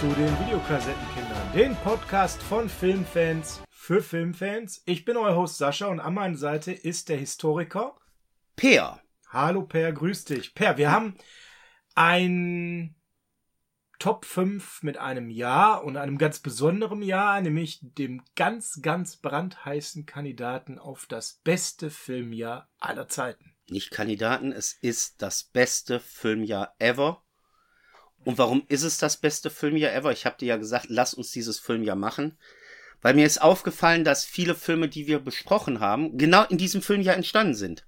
Zu den Videokassettenkindern, den Podcast von Filmfans für Filmfans. Ich bin euer Host Sascha und an meiner Seite ist der Historiker Peer. Hallo Per, grüß dich. Per, wir haben ein Top 5 mit einem Jahr und einem ganz besonderen Jahr, nämlich dem ganz, ganz brandheißen Kandidaten auf das beste Filmjahr aller Zeiten. Nicht Kandidaten, es ist das beste Filmjahr ever. Und warum ist es das beste Filmjahr ever? Ich habe dir ja gesagt, lass uns dieses Filmjahr machen. Weil mir ist aufgefallen, dass viele Filme, die wir besprochen haben, genau in diesem Filmjahr entstanden sind.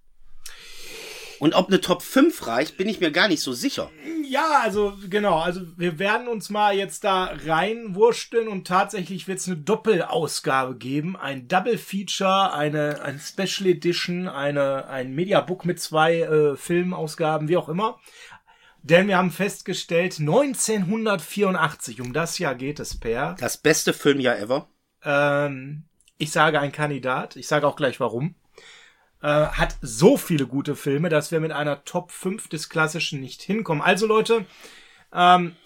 Und ob eine Top 5 reicht, bin ich mir gar nicht so sicher. Ja, also genau, also wir werden uns mal jetzt da reinwurschteln und tatsächlich wird es eine Doppelausgabe geben, ein Double Feature, eine ein Special Edition, eine ein Mediabook mit zwei äh, Filmausgaben, wie auch immer. Denn wir haben festgestellt, 1984, um das Jahr geht es, Per. Das beste Filmjahr ever. Ähm, ich sage ein Kandidat, ich sage auch gleich warum äh, hat so viele gute Filme, dass wir mit einer Top 5 des Klassischen nicht hinkommen. Also Leute, ähm,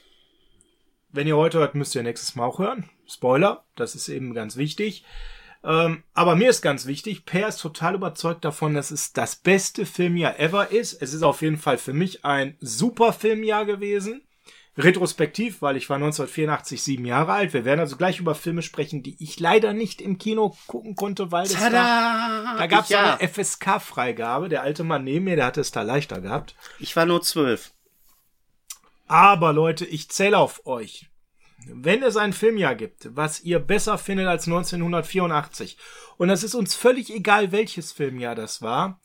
wenn ihr heute hört, müsst ihr nächstes Mal auch hören. Spoiler, das ist eben ganz wichtig. Ähm, aber mir ist ganz wichtig, Per ist total überzeugt davon, dass es das beste Filmjahr ever ist. Es ist auf jeden Fall für mich ein super Filmjahr gewesen retrospektiv, weil ich war 1984 sieben Jahre alt. Wir werden also gleich über Filme sprechen, die ich leider nicht im Kino gucken konnte, weil es da, da gab es ja. eine FSK-Freigabe. Der alte Mann neben mir, der hatte es da leichter gehabt. Ich war nur zwölf. Aber Leute, ich zähle auf euch. Wenn es ein Filmjahr gibt, was ihr besser findet als 1984, und es ist uns völlig egal, welches Filmjahr das war,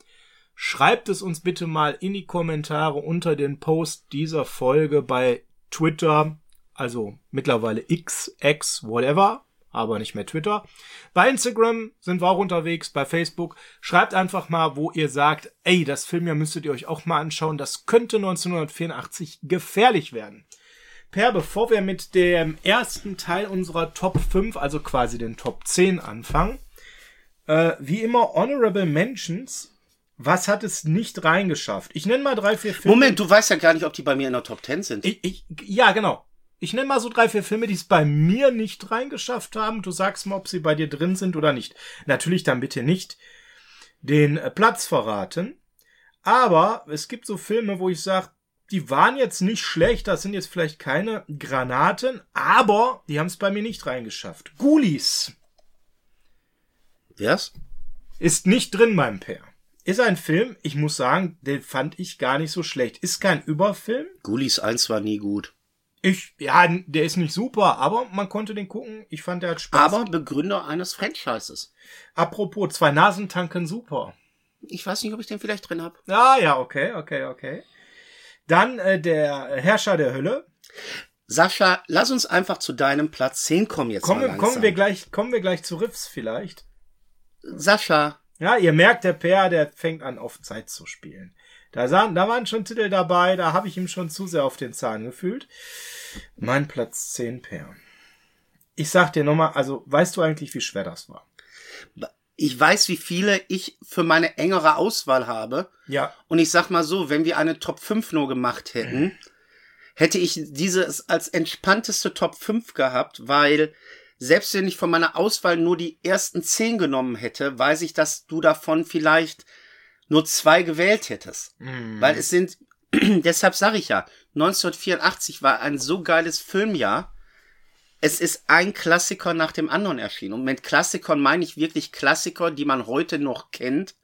schreibt es uns bitte mal in die Kommentare unter den Post dieser Folge bei Twitter, also mittlerweile X, X, whatever, aber nicht mehr Twitter. Bei Instagram sind wir auch unterwegs, bei Facebook. Schreibt einfach mal, wo ihr sagt, ey, das Filmjahr müsstet ihr euch auch mal anschauen. Das könnte 1984 gefährlich werden. Per, bevor wir mit dem ersten Teil unserer Top 5, also quasi den Top 10 anfangen, äh, wie immer Honorable Mentions was hat es nicht reingeschafft? Ich nenne mal drei, vier Filme. Moment, du weißt ja gar nicht, ob die bei mir in der Top 10 sind. Ich, ich, ja, genau. Ich nenne mal so drei, vier Filme, die es bei mir nicht reingeschafft haben. Du sagst mal, ob sie bei dir drin sind oder nicht. Natürlich dann bitte nicht den äh, Platz verraten. Aber es gibt so Filme, wo ich sage, die waren jetzt nicht schlecht, das sind jetzt vielleicht keine Granaten, aber die haben es bei mir nicht reingeschafft. Ghoulies. Yes? Ist nicht drin, mein Pär. Ist ein Film, ich muss sagen, den fand ich gar nicht so schlecht. Ist kein Überfilm. Ghoulies 1 war nie gut. Ich, ja, der ist nicht super, aber man konnte den gucken. Ich fand, der hat Spaß. Aber Begründer eines Franchises. Apropos, zwei Nasen tanken super. Ich weiß nicht, ob ich den vielleicht drin hab. Ah, ja, okay, okay, okay. Dann äh, der Herrscher der Hölle. Sascha, lass uns einfach zu deinem Platz 10 kommen jetzt kommen, mal Kommen wir gleich, kommen wir gleich zu Riffs vielleicht. Sascha, ja, ihr merkt, der Per, der fängt an, auf Zeit zu spielen. Da, sahen, da waren schon Titel dabei, da habe ich ihm schon zu sehr auf den Zahn gefühlt. Mein Platz 10, Per. Ich sag dir nochmal, also weißt du eigentlich, wie schwer das war? Ich weiß, wie viele ich für meine engere Auswahl habe. Ja. Und ich sag mal so, wenn wir eine Top 5 nur gemacht hätten, hätte ich dieses als entspannteste Top 5 gehabt, weil selbst wenn ich von meiner Auswahl nur die ersten zehn genommen hätte, weiß ich, dass du davon vielleicht nur zwei gewählt hättest. Mm. Weil es sind, deshalb sage ich ja, 1984 war ein so geiles Filmjahr. Es ist ein Klassiker nach dem anderen erschienen. Und mit Klassikern meine ich wirklich Klassiker, die man heute noch kennt,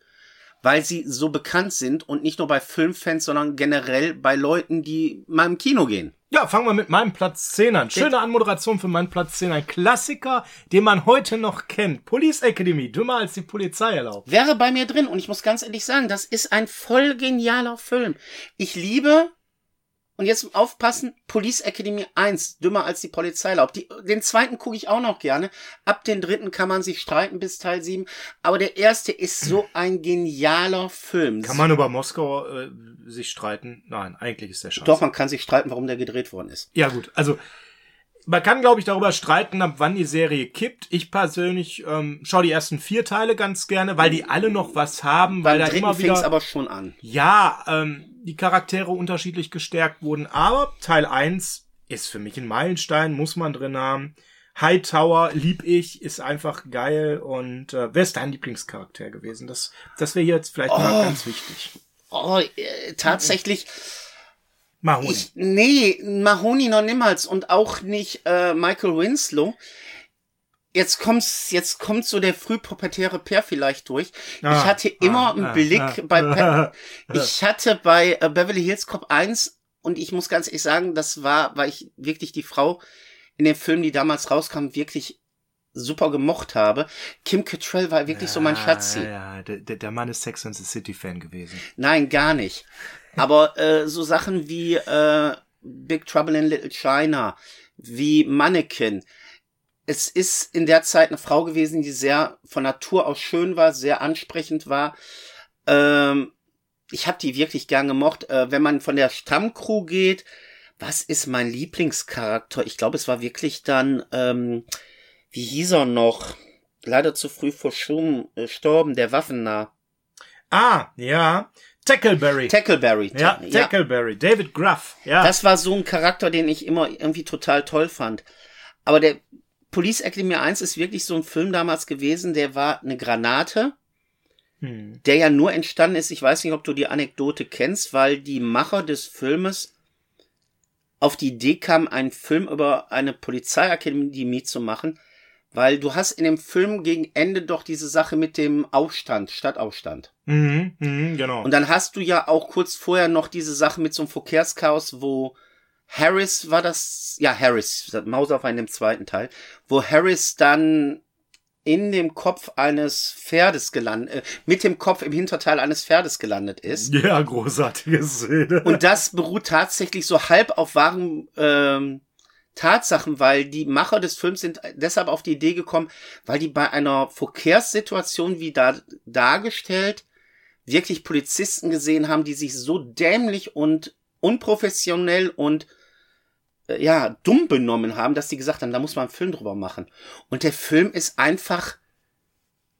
weil sie so bekannt sind und nicht nur bei Filmfans, sondern generell bei Leuten, die mal im Kino gehen. Ja, fangen wir mit meinem Platz 10 an. Schöne Anmoderation für meinen Platz 10. Ein Klassiker, den man heute noch kennt. Police Academy, dümmer als die Polizei erlaubt. Wäre bei mir drin und ich muss ganz ehrlich sagen, das ist ein voll genialer Film. Ich liebe und jetzt aufpassen, Police Academy 1, dümmer als die Polizei erlaubt. Die, den zweiten gucke ich auch noch gerne. Ab den dritten kann man sich streiten bis Teil 7. Aber der erste ist so ein genialer Film. Kann man über Moskau äh, sich streiten? Nein, eigentlich ist der scheiße. Doch, man kann sich streiten, warum der gedreht worden ist. Ja gut, also man kann, glaube ich, darüber streiten, ab wann die Serie kippt. Ich persönlich ähm, schaue die ersten vier Teile ganz gerne, weil die alle noch was haben, weil Beim da immer wieder. aber schon an. Ja, ähm, die Charaktere unterschiedlich gestärkt wurden. Aber Teil 1, ist für mich ein Meilenstein, muss man drin haben. Hightower lieb ich, ist einfach geil und äh, wer ist dein Lieblingscharakter gewesen? Das, das wäre jetzt vielleicht oh. mal ganz wichtig. Oh, äh, tatsächlich. Mahoney. Ich, nee, Mahoney noch niemals und auch nicht äh, Michael Winslow. Jetzt kommt's, jetzt kommt so der frühpubertäre Pair vielleicht durch. Ah, ich hatte immer ah, einen ah, Blick ah, bei, Pe ich hatte bei äh, Beverly Hills Cop 1 und ich muss ganz ehrlich sagen, das war, weil ich wirklich die Frau in den Filmen, die damals rauskamen, wirklich super gemocht habe. Kim Cattrall war wirklich ja, so mein Schatzi. Ja, der, der Mann ist Sex and the City Fan gewesen. Nein, gar nicht. Aber äh, so Sachen wie äh, Big Trouble in Little China, wie Mannequin. Es ist in der Zeit eine Frau gewesen, die sehr von Natur aus schön war, sehr ansprechend war. Ähm, ich habe die wirklich gern gemocht. Äh, wenn man von der Stammcrew geht, was ist mein Lieblingscharakter? Ich glaube, es war wirklich dann, ähm, wie hieß er noch? Leider zu früh verstorben, der Waffennah. Ah, ja. Tackleberry. Tackleberry. Ja, Tackleberry. Ja. David Gruff. Ja. Das war so ein Charakter, den ich immer irgendwie total toll fand. Aber der Police Academy 1 ist wirklich so ein Film damals gewesen, der war eine Granate, hm. der ja nur entstanden ist, ich weiß nicht, ob du die Anekdote kennst, weil die Macher des Filmes auf die Idee kam, einen Film über eine Polizeiakademie zu machen, weil du hast in dem Film gegen Ende doch diese Sache mit dem Aufstand, Stadtaufstand. Mhm, mh, genau. Und dann hast du ja auch kurz vorher noch diese Sache mit so einem Verkehrschaos, wo Harris war das, ja, Harris, Mauser war in dem zweiten Teil, wo Harris dann in dem Kopf eines Pferdes gelandet, äh, mit dem Kopf im Hinterteil eines Pferdes gelandet ist. Ja, großartige Szene. Und das beruht tatsächlich so halb auf wahren ähm, Tatsachen, weil die Macher des Films sind deshalb auf die Idee gekommen, weil die bei einer Verkehrssituation wie da dargestellt wirklich Polizisten gesehen haben, die sich so dämlich und unprofessionell und äh, ja, dumm benommen haben, dass sie gesagt haben, da muss man einen Film drüber machen. Und der Film ist einfach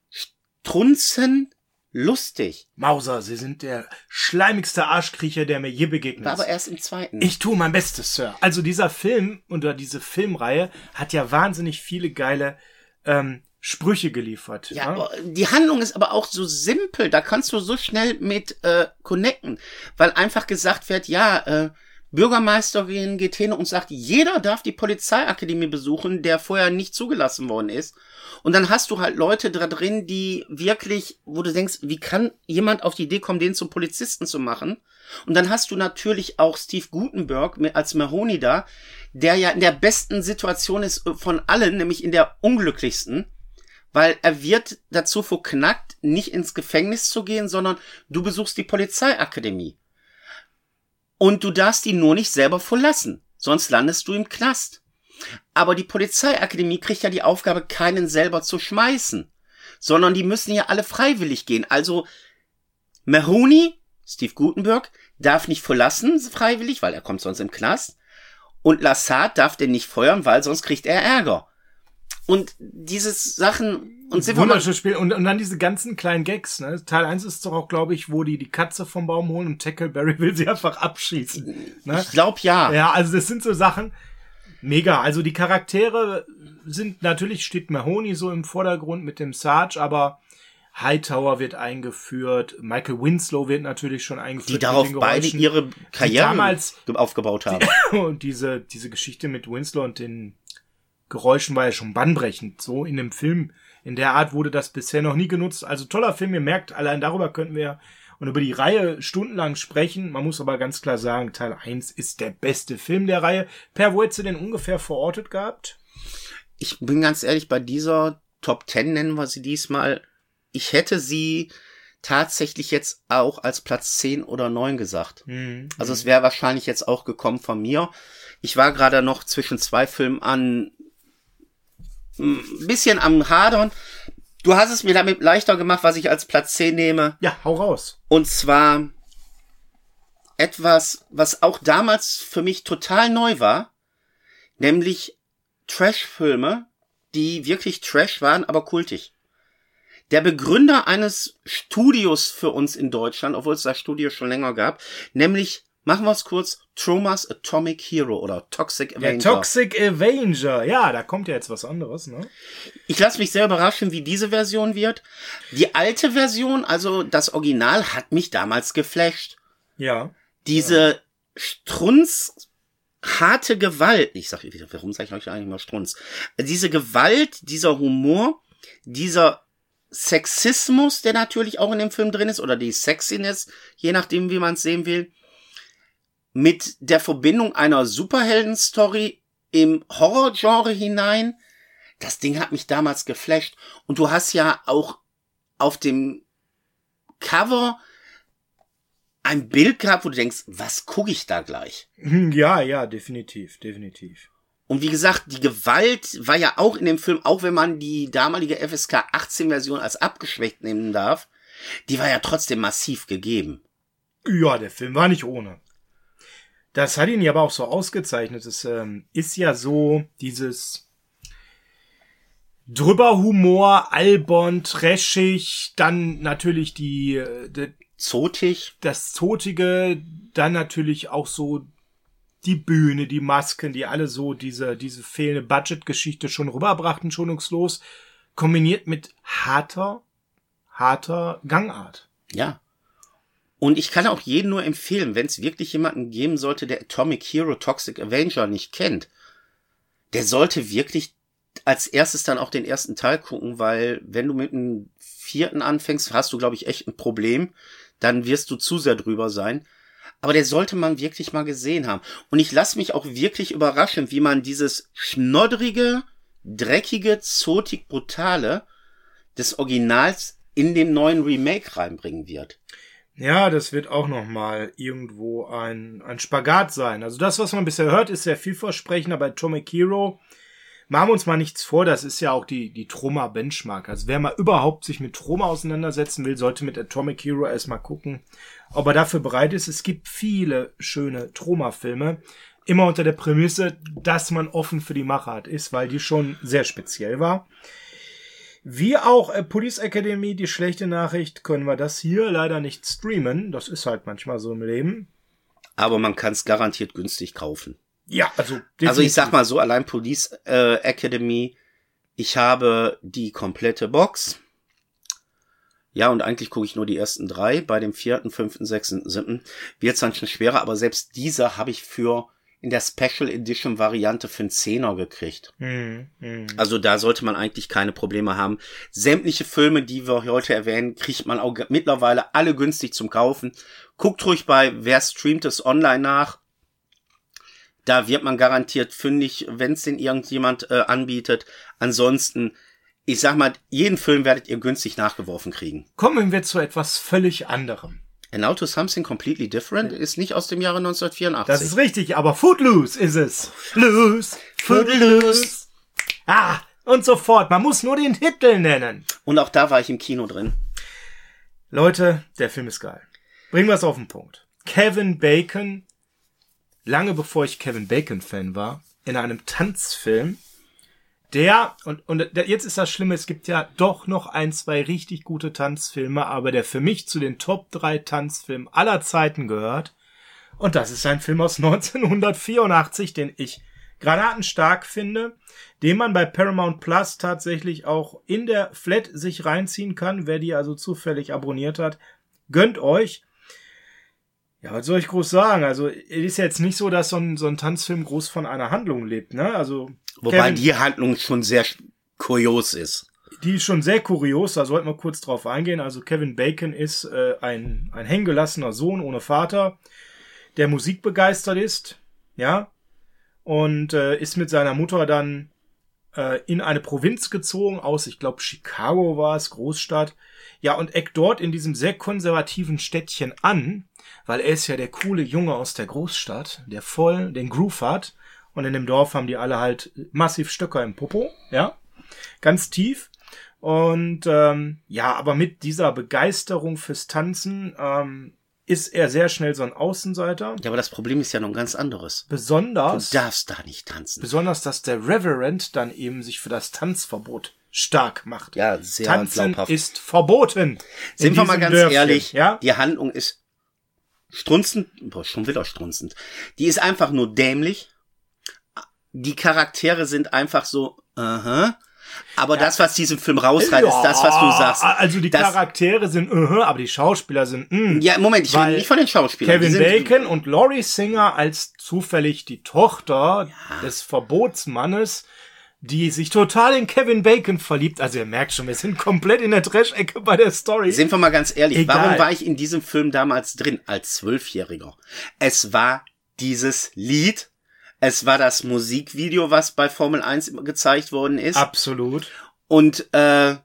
strunzen lustig. Mauser, Sie sind der schleimigste Arschkriecher, der mir je begegnet ist. aber erst im zweiten. Ich tue mein Bestes, Sir. Also dieser Film oder diese Filmreihe hat ja wahnsinnig viele geile ähm, Sprüche geliefert. Ja, ja, die Handlung ist aber auch so simpel, da kannst du so schnell mit äh, connecten, weil einfach gesagt wird, ja, äh, Bürgermeisterin geht hin und sagt, jeder darf die Polizeiakademie besuchen, der vorher nicht zugelassen worden ist. Und dann hast du halt Leute da drin, die wirklich, wo du denkst, wie kann jemand auf die Idee kommen, den zum Polizisten zu machen? Und dann hast du natürlich auch Steve Gutenberg als Mahoney da, der ja in der besten Situation ist von allen, nämlich in der unglücklichsten, weil er wird dazu verknackt, nicht ins Gefängnis zu gehen, sondern du besuchst die Polizeiakademie. Und du darfst ihn nur nicht selber verlassen, sonst landest du im Knast. Aber die Polizeiakademie kriegt ja die Aufgabe, keinen selber zu schmeißen, sondern die müssen ja alle freiwillig gehen. Also Mahoney, Steve Gutenberg, darf nicht verlassen freiwillig, weil er kommt sonst im Knast. Und Lassard darf den nicht feuern, weil sonst kriegt er Ärger. Und diese Sachen und sind Wunderschönes Spiel und, und dann diese ganzen kleinen Gags, ne? Teil 1 ist doch auch, glaube ich, wo die die Katze vom Baum holen und Tackleberry will sie einfach abschießen. Ne? Ich glaube ja. Ja, also das sind so Sachen mega. Also die Charaktere sind natürlich steht Mahoney so im Vordergrund mit dem Sarge, aber Hightower wird eingeführt, Michael Winslow wird natürlich schon eingeführt. Die darauf beide ihre Karriere damals aufgebaut haben. Die, und diese, diese Geschichte mit Winslow und den Geräuschen war ja schon bannbrechend. So in dem Film, in der Art wurde das bisher noch nie genutzt. Also toller Film, ihr merkt, allein darüber könnten wir und über die Reihe stundenlang sprechen. Man muss aber ganz klar sagen, Teil 1 ist der beste Film der Reihe. Per, wo hättest du denn ungefähr verortet gehabt? Ich bin ganz ehrlich, bei dieser Top 10 nennen wir sie diesmal. Ich hätte sie tatsächlich jetzt auch als Platz 10 oder 9 gesagt. Mhm. Also es wäre wahrscheinlich jetzt auch gekommen von mir. Ich war gerade noch zwischen zwei Filmen an ein bisschen am Hadern. Du hast es mir damit leichter gemacht, was ich als Platz 10 nehme. Ja, hau raus. Und zwar etwas, was auch damals für mich total neu war, nämlich Trash-Filme, die wirklich Trash waren, aber kultig. Der Begründer eines Studios für uns in Deutschland, obwohl es das Studio schon länger gab, nämlich Machen wir es kurz. Tromas Atomic Hero oder Toxic Avenger. Der Toxic Avenger. Ja, da kommt ja jetzt was anderes, ne? Ich lasse mich sehr überraschen, wie diese Version wird. Die alte Version, also das Original, hat mich damals geflasht. Ja. Diese ja. Strunz harte Gewalt, ich sag, warum sage ich euch eigentlich mal Strunz? Diese Gewalt, dieser Humor, dieser Sexismus, der natürlich auch in dem Film drin ist, oder die Sexiness, je nachdem, wie man es sehen will, mit der Verbindung einer Superhelden-Story im Horrorgenre hinein. Das Ding hat mich damals geflasht. Und du hast ja auch auf dem Cover ein Bild gehabt, wo du denkst, was gucke ich da gleich? Hm, ja, ja, definitiv, definitiv. Und wie gesagt, die Gewalt war ja auch in dem Film, auch wenn man die damalige FSK 18 Version als abgeschwächt nehmen darf, die war ja trotzdem massiv gegeben. Ja, der Film war nicht ohne. Das hat ihn ja aber auch so ausgezeichnet. Es ähm, ist ja so dieses drüber Humor, albern, trashig, dann natürlich die, äh, die zotig, das zotige, dann natürlich auch so die Bühne, die Masken, die alle so diese, diese fehlende Budgetgeschichte schon rüberbrachten, schonungslos, kombiniert mit harter, harter Gangart. Ja. Und ich kann auch jeden nur empfehlen, wenn es wirklich jemanden geben sollte, der Atomic Hero Toxic Avenger nicht kennt, der sollte wirklich als erstes dann auch den ersten Teil gucken, weil wenn du mit dem vierten anfängst, hast du, glaube ich, echt ein Problem. Dann wirst du zu sehr drüber sein aber der sollte man wirklich mal gesehen haben. Und ich lasse mich auch wirklich überraschen, wie man dieses schnoddrige, dreckige, zotig brutale des Originals in dem neuen Remake reinbringen wird. Ja, das wird auch noch mal irgendwo ein, ein Spagat sein. Also das, was man bisher hört, ist sehr vielversprechend, aber Atomic Hero machen wir uns mal nichts vor, das ist ja auch die, die Troma-Benchmark. Also wer mal überhaupt sich mit Troma auseinandersetzen will, sollte mit Atomic Hero erstmal gucken, ob er dafür bereit ist. Es gibt viele schöne Troma-Filme. Immer unter der Prämisse, dass man offen für die Machart ist, weil die schon sehr speziell war. Wie auch äh, Police Academy, die schlechte Nachricht, können wir das hier leider nicht streamen. Das ist halt manchmal so im Leben. Aber man kann es garantiert günstig kaufen. Ja, also. Definitiv. Also ich sag mal so, allein Police äh, Academy, ich habe die komplette Box. Ja, und eigentlich gucke ich nur die ersten drei. Bei dem vierten, fünften, sechsten, siebten wird es dann schon schwerer, aber selbst diese habe ich für in der Special Edition Variante für einen Zehner gekriegt. Mm, mm. Also da sollte man eigentlich keine Probleme haben. Sämtliche Filme, die wir heute erwähnen, kriegt man auch mittlerweile alle günstig zum Kaufen. Guckt ruhig bei Wer streamt es online nach. Da wird man garantiert fündig, wenn es den irgendjemand äh, anbietet. Ansonsten, ich sag mal, jeden Film werdet ihr günstig nachgeworfen kriegen. Kommen wir zu etwas völlig anderem. A Now to Something Completely Different ist nicht aus dem Jahre 1984. Das ist richtig, aber Footloose ist es. Loose, Footloose. Ah, und so fort. Man muss nur den Titel nennen. Und auch da war ich im Kino drin. Leute, der Film ist geil. Bringen wir es auf den Punkt. Kevin Bacon lange bevor ich Kevin Bacon Fan war, in einem Tanzfilm, der, und, und jetzt ist das Schlimme, es gibt ja doch noch ein, zwei richtig gute Tanzfilme, aber der für mich zu den Top 3 Tanzfilmen aller Zeiten gehört. Und das ist ein Film aus 1984, den ich granatenstark finde, den man bei Paramount Plus tatsächlich auch in der Flat sich reinziehen kann. Wer die also zufällig abonniert hat, gönnt euch. Ja, was soll ich groß sagen? Also, es ist jetzt nicht so, dass so ein, so ein Tanzfilm groß von einer Handlung lebt, ne? Also. Wobei Kevin, die Handlung schon sehr kurios ist. Die ist schon sehr kurios, da sollten wir kurz drauf eingehen. Also Kevin Bacon ist äh, ein, ein hängengelassener Sohn ohne Vater, der musikbegeistert ist, ja, und äh, ist mit seiner Mutter dann äh, in eine Provinz gezogen aus, ich glaube Chicago war es, Großstadt, ja, und eckt dort in diesem sehr konservativen Städtchen an, weil er ist ja der coole Junge aus der Großstadt, der voll den Groove hat. Und in dem Dorf haben die alle halt massiv Stöcker im Popo, ja, ganz tief. Und ähm, ja, aber mit dieser Begeisterung fürs Tanzen ähm, ist er sehr schnell so ein Außenseiter. Ja, aber das Problem ist ja noch ein ganz anderes. Besonders. Du darfst da nicht tanzen. Besonders, dass der Reverend dann eben sich für das Tanzverbot stark macht. Ja, sehr Tanzen glaubhaft. ist verboten. Sind wir mal ganz Dörfchen, ehrlich, ja? die Handlung ist strunzend, boah, schon wieder strunzend. Die ist einfach nur dämlich. Die Charaktere sind einfach so, aha. Aber das, was diesen Film rausreißt, ist das, was du sagst. Also die Charaktere sind, uh, aber die Schauspieler sind, mm. Ja, Moment, ich rede nicht von den Schauspielern. Kevin Bacon und Laurie Singer als zufällig die Tochter des Verbotsmannes, die sich total in Kevin Bacon verliebt. Also ihr merkt schon, wir sind komplett in der Trash-Ecke bei der Story. Sind wir mal ganz ehrlich, Egal. warum war ich in diesem Film damals drin als Zwölfjähriger? Es war dieses Lied, es war das Musikvideo, was bei Formel 1 gezeigt worden ist. Absolut. Und äh,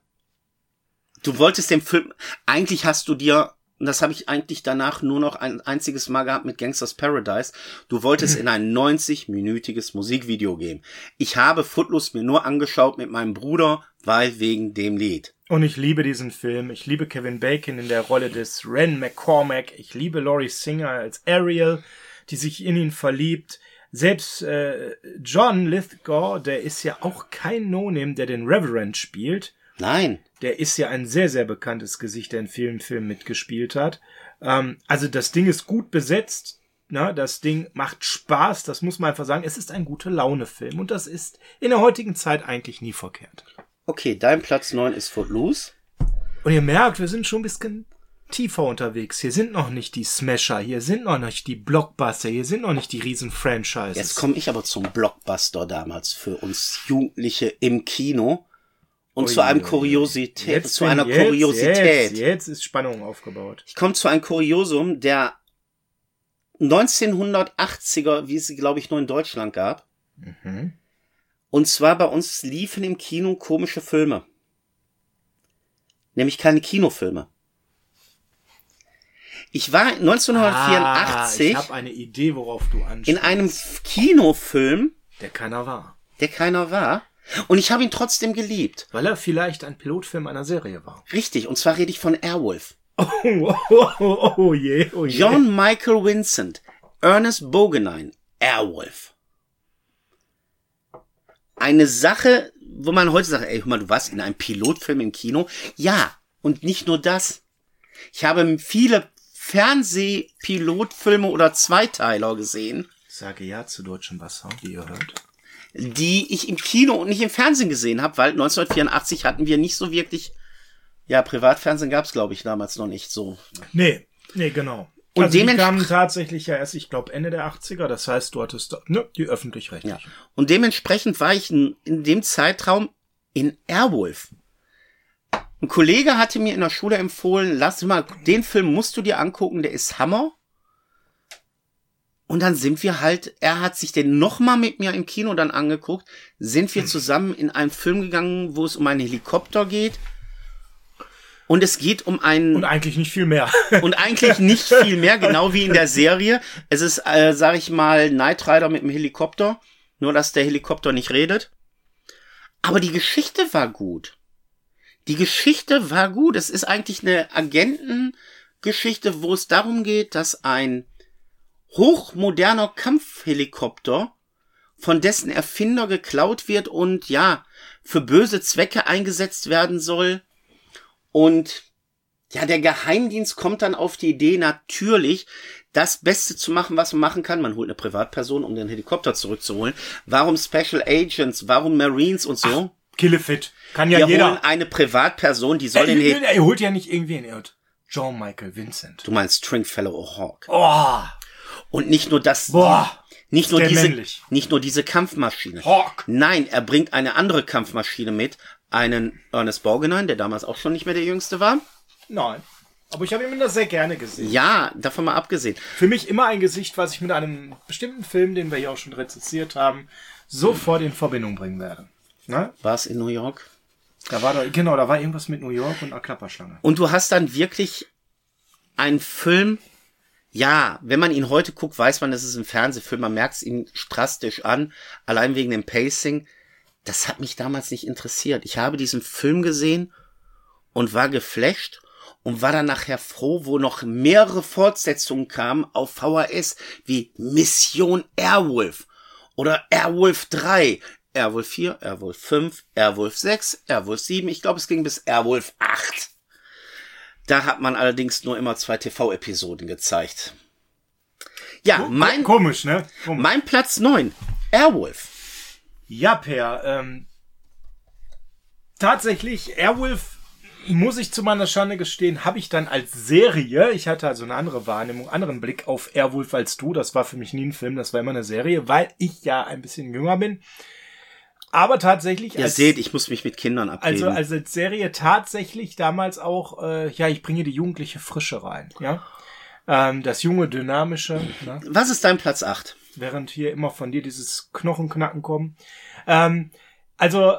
du wolltest den Film, eigentlich hast du dir, und das habe ich eigentlich danach nur noch ein einziges Mal gehabt mit Gangsters Paradise, du wolltest in ein 90-minütiges Musikvideo gehen. Ich habe Footloose mir nur angeschaut mit meinem Bruder, weil wegen dem Lied. Und ich liebe diesen Film. Ich liebe Kevin Bacon in der Rolle des Ren McCormack. Ich liebe Laurie Singer als Ariel, die sich in ihn verliebt. Selbst äh, John Lithgow, der ist ja auch kein No-Name, der den Reverend spielt. Nein. Der ist ja ein sehr, sehr bekanntes Gesicht, der in vielen Filmen mitgespielt hat. Ähm, also das Ding ist gut besetzt. Na, das Ding macht Spaß, das muss man einfach sagen. Es ist ein gute Laune-Film und das ist in der heutigen Zeit eigentlich nie verkehrt. Okay, dein Platz 9 ist Footloose. Und ihr merkt, wir sind schon ein bisschen tiefer unterwegs. Hier sind noch nicht die Smasher, hier sind noch nicht die Blockbuster, hier sind noch nicht die riesen Franchises. Jetzt komme ich aber zum Blockbuster damals für uns Jugendliche im Kino und zu einem Kuriosität, Jetzt zu einer jetzt, Kuriosität. Jetzt, jetzt ist Spannung aufgebaut. Ich komme zu einem Kuriosum, der 1980er, wie es sie, glaube ich, nur in Deutschland gab. Mhm. Und zwar bei uns liefen im Kino komische Filme. Nämlich keine Kinofilme. Ich war Ah, 1984 ich habe eine Idee, worauf du ansprichst. in einem Kinofilm, der keiner war. der keiner war. Und ich habe ihn trotzdem geliebt. Weil er vielleicht ein Pilotfilm einer Serie war. Richtig, und zwar rede ich von Airwolf. Oh, oh, oh, oh, oh je, oh je. John Michael Vincent, Ernest Bogenine, Airwolf. Eine Sache, wo man heute sagt, ey, hör mal, du warst in einem Pilotfilm im Kino. Ja, und nicht nur das. Ich habe viele Fernsehpilotfilme oder Zweiteiler gesehen, Ich sage ja zu deutschem Wasser, wie ihr hört. die ich im Kino und nicht im Fernsehen gesehen habe, weil 1984 hatten wir nicht so wirklich, ja, Privatfernsehen gab es, glaube ich, damals noch nicht so. Nee, nee, genau. Und also die kamen tatsächlich ja erst, ich glaube, Ende der 80er. Das heißt, du hattest ne, die öffentlich-rechtlichen. Ja. Und dementsprechend war ich in, in dem Zeitraum in Airwolf. Ein Kollege hatte mir in der Schule empfohlen, lass mal, den Film musst du dir angucken, der ist Hammer. Und dann sind wir halt, er hat sich den nochmal mit mir im Kino dann angeguckt, sind wir zusammen in einen Film gegangen, wo es um einen Helikopter geht. Und es geht um einen Und eigentlich nicht viel mehr. und eigentlich nicht viel mehr, genau wie in der Serie. Es ist, äh, sag ich mal, Knight Rider mit dem Helikopter, nur dass der Helikopter nicht redet. Aber die Geschichte war gut. Die Geschichte war gut. Es ist eigentlich eine Agentengeschichte, wo es darum geht, dass ein hochmoderner Kampfhelikopter von dessen Erfinder geklaut wird und ja, für böse Zwecke eingesetzt werden soll. Und ja, der Geheimdienst kommt dann auf die Idee, natürlich das Beste zu machen, was man machen kann. Man holt eine Privatperson, um den Helikopter zurückzuholen. Warum Special Agents? Warum Marines und so? Killefit. Kann ja Wir holen jeder. eine Privatperson, die soll Er, den Hel er holt ja nicht irgendwen. Er holt John Michael Vincent. Du meinst Stringfellow O'Hawk. Oh, Und nicht nur das, boah. nicht nur diese, männlich. nicht nur diese Kampfmaschine. Hawk. Nein, er bringt eine andere Kampfmaschine mit. Einen Ernest Borgnine, der damals auch schon nicht mehr der Jüngste war. Nein. Aber ich habe ihn das sehr gerne gesehen. Ja, davon mal abgesehen. Für mich immer ein Gesicht, was ich mit einem bestimmten Film, den wir hier auch schon rezensiert haben, sofort in Verbindung bringen werde. Ne? War es in New York? Da war doch, genau, da war irgendwas mit New York und einer Klapperschlange. Und du hast dann wirklich einen Film, ja, wenn man ihn heute guckt, weiß man, es ist ein Fernsehfilm, man merkt es ihm drastisch an, allein wegen dem Pacing. Das hat mich damals nicht interessiert. Ich habe diesen Film gesehen und war geflasht und war dann nachher froh, wo noch mehrere Fortsetzungen kamen auf VHS, wie Mission Airwolf oder Airwolf 3, Airwolf 4, Airwolf 5, Airwolf 6, Airwolf 7, ich glaube es ging bis Airwolf 8. Da hat man allerdings nur immer zwei TV-Episoden gezeigt. Ja, mein, Komisch, ne? Komisch. mein Platz neun Airwolf. Ja, Per, ähm, tatsächlich, Airwolf, muss ich zu meiner Schande gestehen, habe ich dann als Serie, ich hatte also eine andere Wahrnehmung, anderen Blick auf Airwolf als du, das war für mich nie ein Film, das war immer eine Serie, weil ich ja ein bisschen jünger bin. Aber tatsächlich Ihr seht, ich muss mich mit Kindern abgeben. also also als Serie tatsächlich damals auch, äh, ja, ich bringe die jugendliche Frische rein, ja. Ähm, das junge, dynamische, ne? Was ist dein Platz acht? während hier immer von dir dieses Knochenknacken kommen. Ähm, also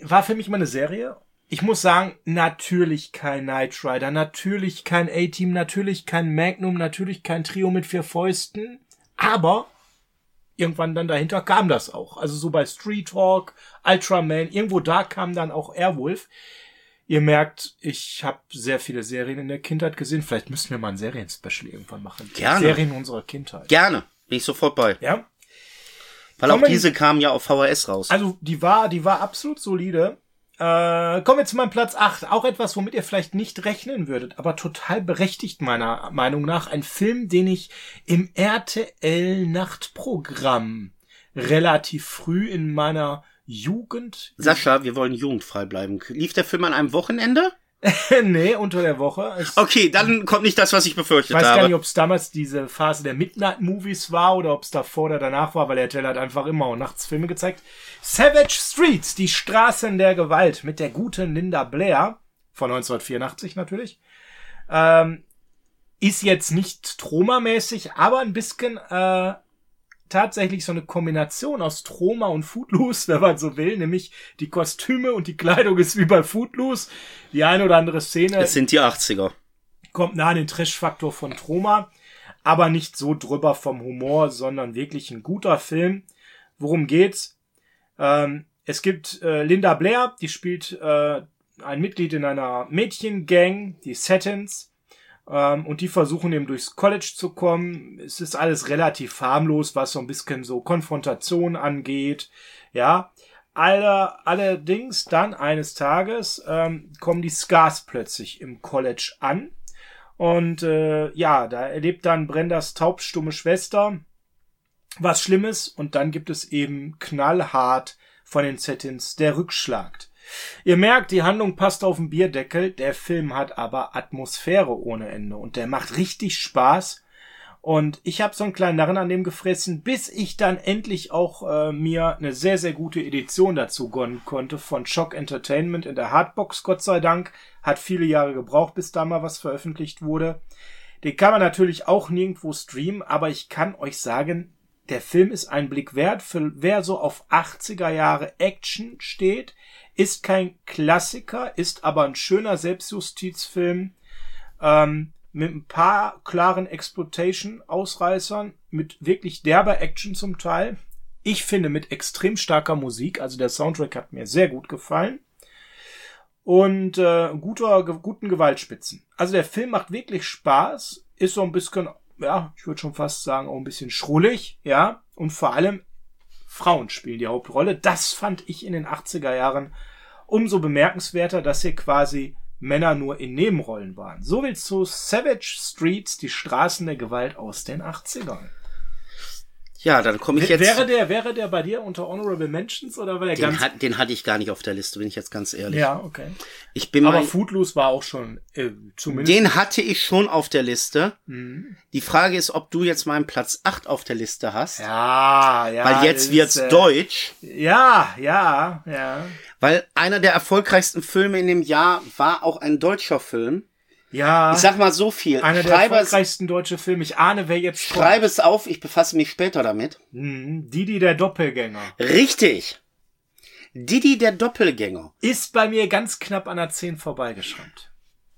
war für mich mal eine Serie. Ich muss sagen, natürlich kein Knight Rider, natürlich kein A-Team, natürlich kein Magnum, natürlich kein Trio mit vier Fäusten, aber irgendwann dann dahinter kam das auch. Also so bei Street Talk, Ultraman, irgendwo da kam dann auch Airwolf. Ihr merkt, ich habe sehr viele Serien in der Kindheit gesehen. Vielleicht müssen wir mal ein Serien-Special irgendwann machen. Gerne. Serien unserer Kindheit. Gerne. Bin ich sofort bei. Ja. Weil auch Kommen- diese kamen ja auf VHS raus. Also die war, die war absolut solide. Äh, kommen wir zu meinem Platz 8. Auch etwas, womit ihr vielleicht nicht rechnen würdet, aber total berechtigt meiner Meinung nach. Ein Film, den ich im RTL Nachtprogramm relativ früh in meiner Jugend, Sascha, wir wollen jugendfrei bleiben. Lief der Film an einem Wochenende? nee, unter der Woche. Ich Okay, dann kommt nicht das, was ich befürchtet weiß gar habe. nicht, ob es damals diese Phase der Midnight Movies war oder ob es davor oder danach war, weil der RTL hat einfach immer und nachts Filme gezeigt. Savage Streets, die Straßen der Gewalt mit der guten Linda Blair von 1984 natürlich. Ähm, ist jetzt nicht Troma-mäßig, aber ein bisschen äh, tatsächlich so eine Kombination aus Troma und Footloose, wenn man so will, nämlich die Kostüme und die Kleidung ist wie bei Footloose. Die eine oder andere Szene Es sind die 80er. kommt nah an den Trash-Faktor von Troma, aber nicht so drüber vom Humor, sondern wirklich ein guter Film. Worum geht's? Ähm, es gibt äh, Linda Blair, die spielt äh, ein Mitglied in einer Mädchengang, die Satins, ähm, und die versuchen eben durchs College zu kommen. Es ist alles relativ harmlos, was so ein bisschen so Konfrontation angeht, ja. Alle, allerdings dann eines Tages ähm, kommen die Scars plötzlich im College an. Und äh, ja, da erlebt dann Brendas taubstumme Schwester was Schlimmes und dann gibt es eben knallhart von den Settins der Rückschlag. Ihr merkt, die Handlung passt auf den Bierdeckel, der Film hat aber Atmosphäre ohne Ende und der macht richtig Spaß. Und ich habe so einen kleinen Narren an dem gefressen, bis ich dann endlich auch äh, mir eine sehr, sehr gute Edition dazu gönnen konnte von Shock Entertainment in der Hardbox, Gott sei Dank. Hat viele Jahre gebraucht, bis da mal was veröffentlicht wurde. Den kann man natürlich auch nirgendwo streamen, aber ich kann euch sagen, der Film ist ein Blick wert für wer so auf 80er Jahre Action steht. Ist kein Klassiker, ist aber ein schöner Selbstjustizfilm. Ähm, mit ein paar klaren Exploitation-Ausreißern, mit wirklich derber Action zum Teil. Ich finde mit extrem starker Musik, also der Soundtrack hat mir sehr gut gefallen. Und äh, guter, ge- guten Gewaltspitzen. Also der Film macht wirklich Spaß, ist so ein bisschen, ja, ich würde schon fast sagen, auch ein bisschen schrullig, ja. Und vor allem Frauen spielen die Hauptrolle. Das fand ich in den 80er Jahren umso bemerkenswerter, dass hier quasi Männer nur in Nebenrollen waren. So viel zu Savage Streets, die Straßen der Gewalt aus den 80ern. Ja, dann komme ich jetzt. Wäre der, wäre der bei dir unter Honorable Mentions oder war der den, ganz... hat, den hatte ich gar nicht auf der Liste, bin ich jetzt ganz ehrlich. ja, okay. Ich bin Aber mal, Footloose war auch schon, äh, zumindest... den hatte ich schon auf der Liste. Mhm. Die Frage ist, ob du jetzt meinen Platz 8 auf der Liste hast. Ja, ja. Weil jetzt wird's ist, äh, deutsch. Ja, ja, ja. Weil einer der erfolgreichsten Filme in dem Jahr war auch ein deutscher Film. Ja. Ich sag mal so viel. einer der erfolgreichsten deutschen Filme. Ich ahne, wer jetzt schreibe es auf, ich befasse mich später damit. Mhm. Didi der Doppelgänger. Richtig. Didi der Doppelgänger. Ist bei mir ganz knapp an der 10 vorbeigeschrammt.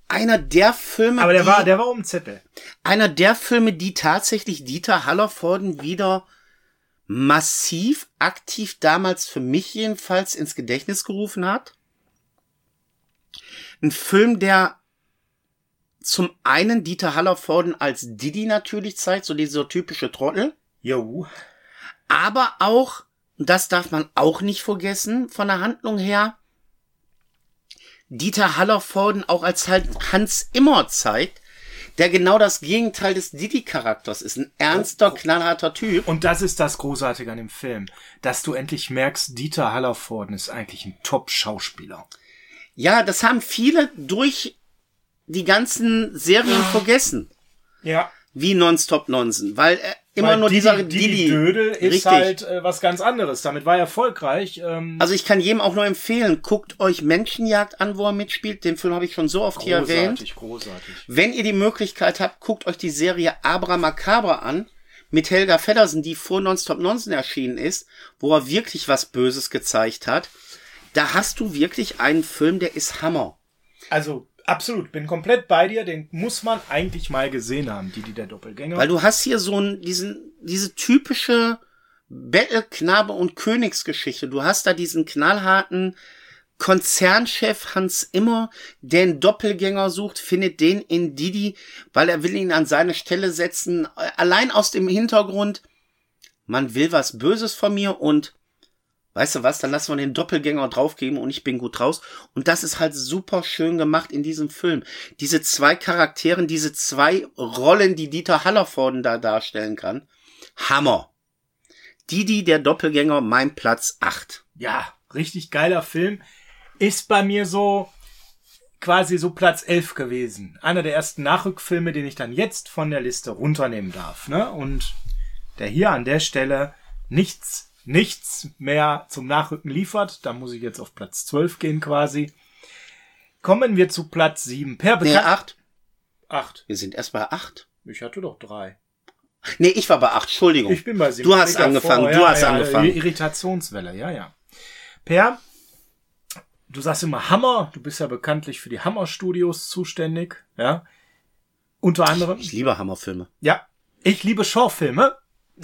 Einer der Filme, Aber der die, war, der war um Zettel. einer der Filme, die tatsächlich Dieter Hallervorden wieder massiv aktiv damals für mich jedenfalls ins Gedächtnis gerufen hat. Ein Film, der zum einen Dieter Hallervorden als Didi natürlich zeigt, so dieser typische Trottel, Jo. aber auch, das darf man auch nicht vergessen, von der Handlung her, Dieter Hallervorden auch als halt Hans Immer zeigt, der genau das Gegenteil des Didi-Charakters ist. Ein ernster, knallharter Typ. Und das ist das Großartige an dem Film, dass du endlich merkst, Dieter Hallervorden ist eigentlich ein Top-Schauspieler. Ja, das haben viele durch die ganzen Serien vergessen. Ja. Wie Nonstop Nonsen, weil er immer Weil nur Didi, dieser Didi Dödel ist Richtig. halt äh, was ganz anderes. Damit war er erfolgreich. Ähm, Also ich kann jedem auch nur empfehlen, guckt euch Menschenjagd an, wo er mitspielt. Den Film habe ich schon so oft hier erwähnt. großartig, großartig. Wenn ihr die Möglichkeit habt, guckt euch die Serie Abra Macabre an mit Helga Feddersen, die vor Nonstop Nonsen erschienen ist, wo er wirklich was Böses gezeigt hat. Da hast du wirklich einen Film, der ist Hammer. Also absolut, bin komplett bei dir. Den muss man eigentlich mal gesehen haben, Didi der Doppelgänger. Weil du hast hier so einen, diesen, diese typische Battle, Knabe und Königsgeschichte. Du hast da diesen knallharten Konzernchef Hans Immer, der einen Doppelgänger sucht, findet den in Didi, weil er will ihn an seine Stelle setzen. Allein aus dem Hintergrund, man will was Böses von mir und weißt du was, dann lassen wir den Doppelgänger draufgeben und ich bin gut raus. Und das ist halt super schön gemacht in diesem Film. Diese zwei Charakteren, diese zwei Rollen, die Dieter Hallervorden da darstellen kann. Hammer. Didi, der Doppelgänger, mein Platz 8. ja, richtig geiler Film. Ist bei mir so quasi so Platz 11 gewesen. Einer der ersten Nachrückfilme, den ich dann jetzt von der Liste runternehmen darf. Ne? Und der hier an der Stelle nichts, nichts mehr zum Nachrücken liefert. Da muss ich jetzt auf Platz 12 gehen quasi. Kommen wir zu Platz 7. Per Nee, Bekan 8. 8. Wir sind erst bei 8. Ich hatte doch drei. Nee, ich war bei 8. Entschuldigung. Ich bin bei sieben. Du hast angefangen, vor. du ja, hast ja, angefangen. Irritationswelle, ja, ja. Per, du sagst immer Hammer. Du bist ja bekanntlich für die Hammer-Studios zuständig, ja. Unter anderem. Ich liebe Hammerfilme. Ja, ich liebe Shaw-Filme.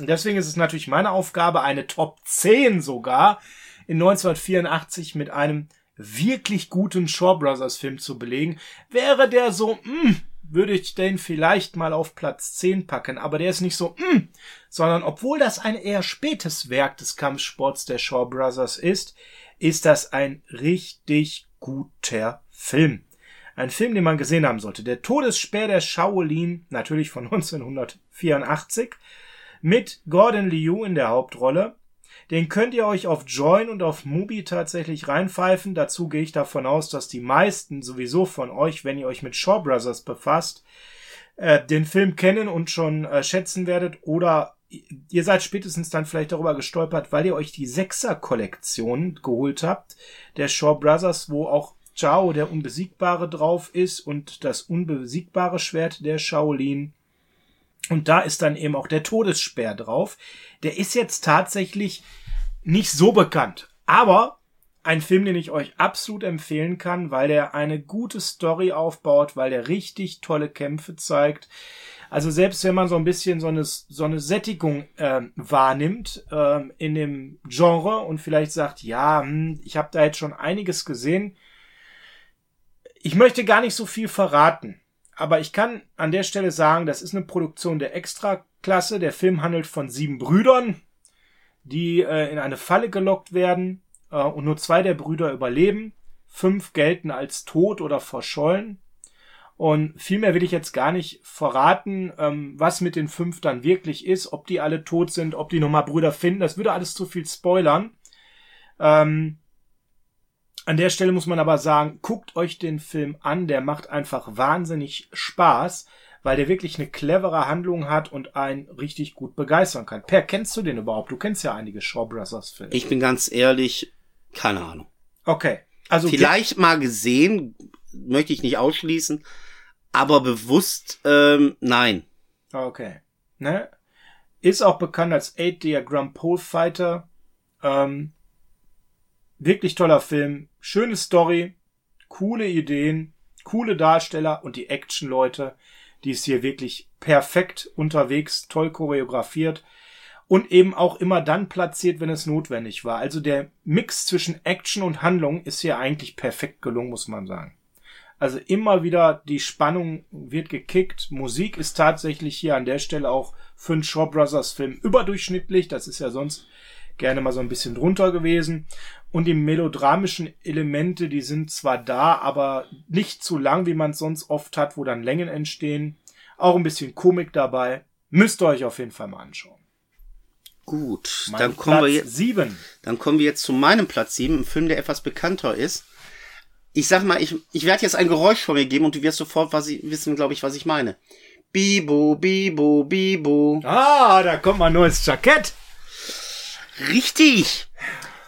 Deswegen ist es natürlich meine Aufgabe, eine Top 10 sogar in 1984 mit einem wirklich guten Shaw Brothers Film zu belegen. Wäre der so, mh, würde ich den vielleicht mal auf Platz 10 packen, aber der ist nicht so, mh, sondern obwohl das ein eher spätes Werk des Kampfsports der Shaw Brothers ist, ist das ein richtig guter Film. Ein Film, den man gesehen haben sollte. Der Todesspeer der Shaolin, natürlich von 1984, mit Gordon Liu in der Hauptrolle. Den könnt ihr euch auf Join und auf Mubi tatsächlich reinpfeifen. Dazu gehe ich davon aus, dass die meisten sowieso von euch, wenn ihr euch mit Shaw Brothers befasst, äh, den Film kennen und schon äh, schätzen werdet oder ihr seid spätestens dann vielleicht darüber gestolpert, weil ihr euch die Sechser-Kollektion geholt habt, der Shaw Brothers, wo auch Chao, der Unbesiegbare, drauf ist und das unbesiegbare Schwert der Shaolin. Und da ist dann eben auch der Todesspeer drauf. Der ist jetzt tatsächlich nicht so bekannt. Aber ein Film, den ich euch absolut empfehlen kann, weil der eine gute Story aufbaut, weil der richtig tolle Kämpfe zeigt. Also selbst wenn man so ein bisschen so eine, so eine Sättigung ähm, wahrnimmt ähm, in dem Genre und vielleicht sagt, ja, hm, ich habe da jetzt schon einiges gesehen. Ich möchte gar nicht so viel verraten. Aber ich kann an der Stelle sagen, das ist eine Produktion der Extraklasse. Der Film handelt von sieben Brüdern, die äh, in eine Falle gelockt werden äh, und nur zwei der Brüder überleben. Fünf gelten als tot oder verschollen. Und viel mehr will ich jetzt gar nicht verraten, ähm, was mit den fünf dann wirklich ist, ob die alle tot sind, ob die nochmal Brüder finden. Das würde alles zu viel spoilern. Ähm, an der Stelle muss man aber sagen, guckt euch den Film an, der macht einfach wahnsinnig Spaß, weil der wirklich eine clevere Handlung hat und einen richtig gut begeistern kann. Per, kennst du den überhaupt? Du kennst ja einige Shaw Brothers Filme. Ich bin ganz ehrlich, keine Ahnung. Okay. Also Vielleicht mal gesehen, möchte ich nicht ausschließen, aber bewusst ähm, nein. Okay. Ne? Ist auch bekannt als Eight Diagram Pole Fighter. Ähm, wirklich toller Film. Schöne Story. Coole Ideen. Coole Darsteller und die Action-Leute. Die ist hier wirklich perfekt unterwegs. Toll choreografiert. Und eben auch immer dann platziert, wenn es notwendig war. Also der Mix zwischen Action und Handlung ist hier eigentlich perfekt gelungen, muss man sagen. Also immer wieder die Spannung wird gekickt. Musik ist tatsächlich hier an der Stelle auch für einen Shaw Brothers Film überdurchschnittlich. Das ist ja sonst gerne mal so ein bisschen drunter gewesen. Und die melodramischen Elemente, die sind zwar da, aber nicht zu lang, wie man es sonst oft hat, wo dann Längen entstehen. Auch ein bisschen Komik dabei. Müsst ihr euch auf jeden Fall mal anschauen. Gut, Mein dann kommen, wir jetzt, sieben. dann kommen wir jetzt zu meinem Platz 7, ein Film, der etwas bekannter ist. Ich sag mal, ich, ich werde jetzt ein Geräusch von mir geben und du wirst sofort was ich, wissen, glaube ich, was ich meine. Bibo, Bibo, Bibo. Ah, da kommt mal ein neues Jackett. Richtig!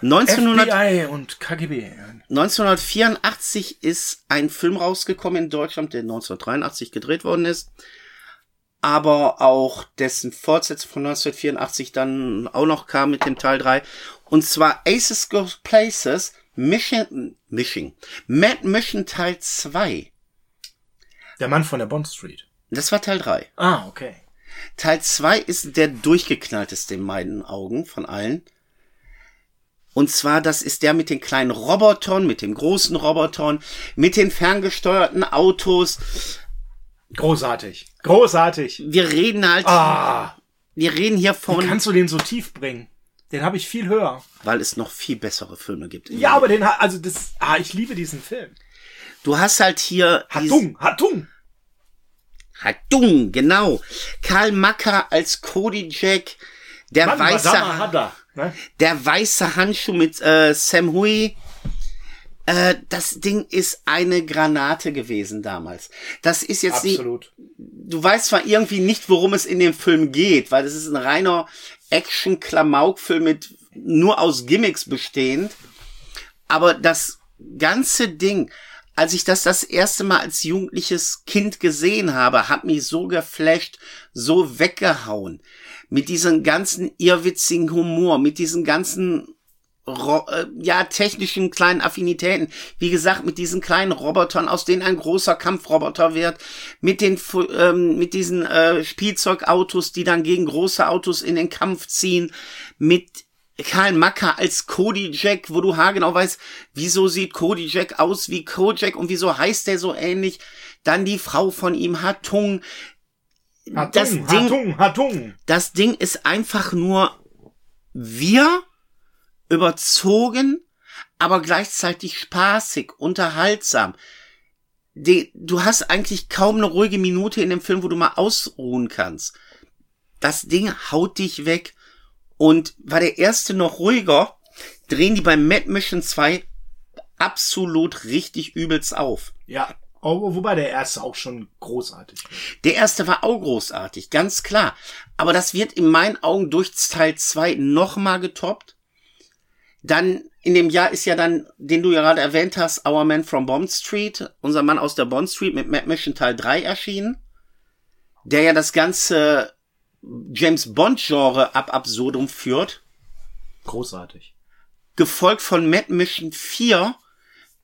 1900, FBI und KGB. 1984 ist ein Film rausgekommen in Deutschland, der 1983 gedreht worden ist. Aber auch dessen Fortsetzung von 1984 dann auch noch kam mit dem Teil 3. Und zwar Aces Go Places Mission, Mission, Mad Mission Teil 2. Der Mann von der Bond Street. Das war Teil 3. Ah, okay. Teil 2 ist der durchgeknallteste in meinen Augen von allen. Und zwar, das ist der mit den kleinen Robotern, mit den großen Robotern, mit den ferngesteuerten Autos. Großartig. Großartig. Wir reden halt, Ah, wir reden hier wie von, kannst du den so tief bringen? Den habe ich viel höher. weil es noch viel bessere Filme gibt. Ja, aber den, ha- also das, ah, ich liebe diesen Film. Du hast halt hier Hatung, Hatung. Hatung, genau. Karl Macker als Cody Jack, der Mann, weiße, Hadda, ne? der weiße Handschuh mit äh, Sam Hui. Äh, das Ding ist eine Granate gewesen damals. Das ist jetzt nicht, Absolut. du weißt zwar irgendwie nicht, worum es in dem Film geht, weil es ist ein reiner Action-Klamauk-Film mit nur aus Gimmicks bestehend. Aber das ganze Ding, als ich das das erste Mal als jugendliches Kind gesehen habe, hat mich so geflasht, so weggehauen. Mit diesem ganzen irrwitzigen Humor, mit diesen ganzen äh, ja, technischen kleinen Affinitäten. Wie gesagt, mit diesen kleinen Robotern, aus denen ein großer Kampfroboter wird, mit den, ähm, mit diesen äh, Spielzeugautos, die dann gegen große Autos in den Kampf ziehen, mit Karl Macker als Cody Jack, wo du haargenau weißt, wieso sieht Cody Jack aus wie Kojak und wieso heißt der so ähnlich. Dann die Frau von ihm, Hatung. Hatung, Das Ding, Hatung, Hatung. das Ding ist einfach nur wir überzogen, aber gleichzeitig spaßig, unterhaltsam. Du hast eigentlich kaum eine ruhige Minute in dem Film, wo du mal ausruhen kannst. Das Ding haut dich weg. Und war der erste noch ruhiger, drehen die beim Mad Mission 2 absolut richtig übelst auf. Ja, oh, wobei der erste auch schon großartig war. Der erste war auch großartig, ganz klar. Aber das wird in meinen Augen durch Teil 2 nochmal getoppt. Dann in dem Jahr ist ja dann, den du ja gerade erwähnt hast, Our Man from Bond Street, unser Mann aus der Bond Street mit Mad Mission Teil 3 erschienen. Der ja das ganze James Bond Genre ab Absurdum führt. Großartig. Gefolgt von Mad Mission 4,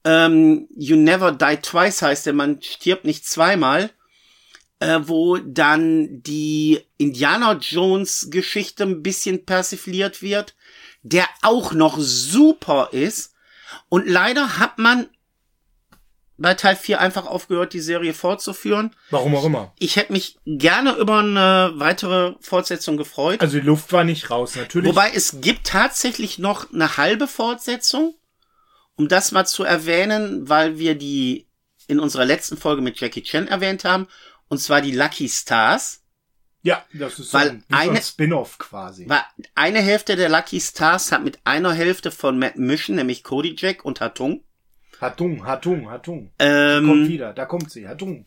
ähm, You Never Die Twice heißt der, man stirbt nicht zweimal äh, wo dann die Indiana Jones Geschichte ein bisschen persifliert wird, der auch noch super ist. Und leider hat man bei Teil 4 einfach aufgehört, die Serie fortzuführen. Warum auch immer. Ich hätte mich gerne über eine weitere Fortsetzung gefreut. Also die Luft war nicht raus, natürlich. Wobei es gibt tatsächlich noch eine halbe Fortsetzung, um das mal zu erwähnen, weil wir die in unserer letzten Folge mit Jackie Chan erwähnt haben, und zwar die Lucky Stars. ja, das ist Weil so ein, so ein Spin-off quasi. War eine Hälfte der Lucky Stars hat mit einer Hälfte von Matt Mission, nämlich Cody Jack und Hatung, Hatung, Hatung, Hatung. Kommt ähm, wieder, da kommt sie, Hatung.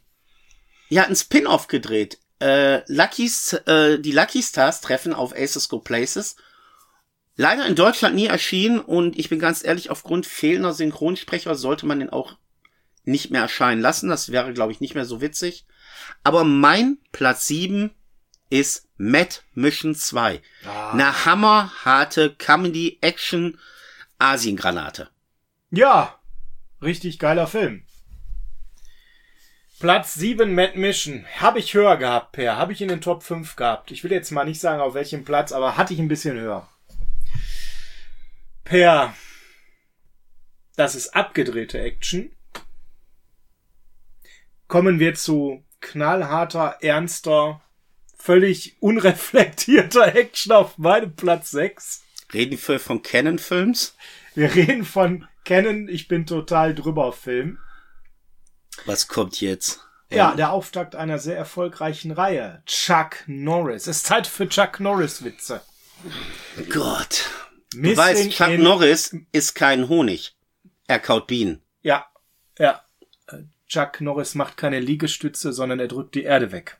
ja, ein Spin-off gedreht. Äh, Lucky's, äh, die Lucky Stars treffen auf Aces Go Places. Leider in Deutschland nie erschienen und ich bin ganz ehrlich, aufgrund fehlender Synchronsprecher sollte man den auch nicht mehr erscheinen lassen. Das wäre, glaube ich, nicht mehr so witzig. Aber mein Platz 7 ist Mad Mission 2. Ah. Eine hammerharte Comedy-Action-Asien-Granate. Ja, richtig geiler Film. Platz 7 Mad Mission. Habe ich höher gehabt, Per. Habe ich in den Top 5 gehabt. Ich will jetzt mal nicht sagen, auf welchem Platz, aber hatte ich ein bisschen höher. Per. Das ist abgedrehte Action. Kommen wir zu knallharter, ernster, völlig unreflektierter Action auf meinem Platz 6. Reden wir von Canon-Films? Wir reden von Canon, ich bin total drüber Film. Was kommt jetzt? Ja, der Auftakt einer sehr erfolgreichen Reihe. Chuck Norris. Es ist Zeit für Chuck Norris Witze. Gott. Du Missing weißt, Chuck Norris ist kein Honig. Er kaut Bienen. Ja, ja. Chuck Norris macht keine Liegestütze, sondern er drückt die Erde weg.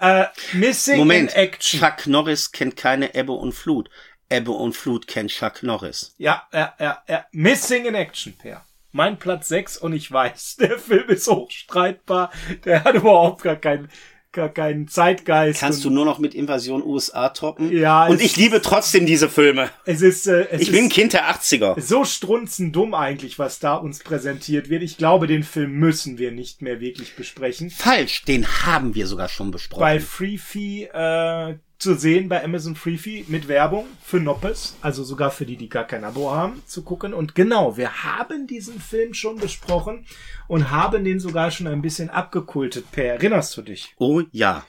Äh, Missing Moment, in Action. Chuck Norris kennt keine Ebbe und Flut. Ebbe und Flut kennt Chuck Norris. Ja, ja, ja, ja. Missing in Action, Per. Mein Platz 6 und ich weiß, der Film ist hochstreitbar. Der hat überhaupt gar keinen, gar keinen Zeitgeist. Kannst du nur noch mit Invasion USA toppen? Ja, Und ich liebe trotzdem diese Filme. Es ist, äh, es Ich bin Kind der 80er. so strunzendumm eigentlich, was da uns präsentiert wird. Ich glaube, den Film müssen wir nicht mehr wirklich besprechen. Falsch, den haben wir sogar schon besprochen. bei Freefee äh, zu sehen, bei Amazon Freefee mit Werbung für Noppes, also sogar für die, die gar kein Abo haben, zu gucken. Und genau, wir haben diesen Film schon besprochen und haben den sogar schon ein bisschen abgekultet. Per, erinnerst du dich? Oh ja.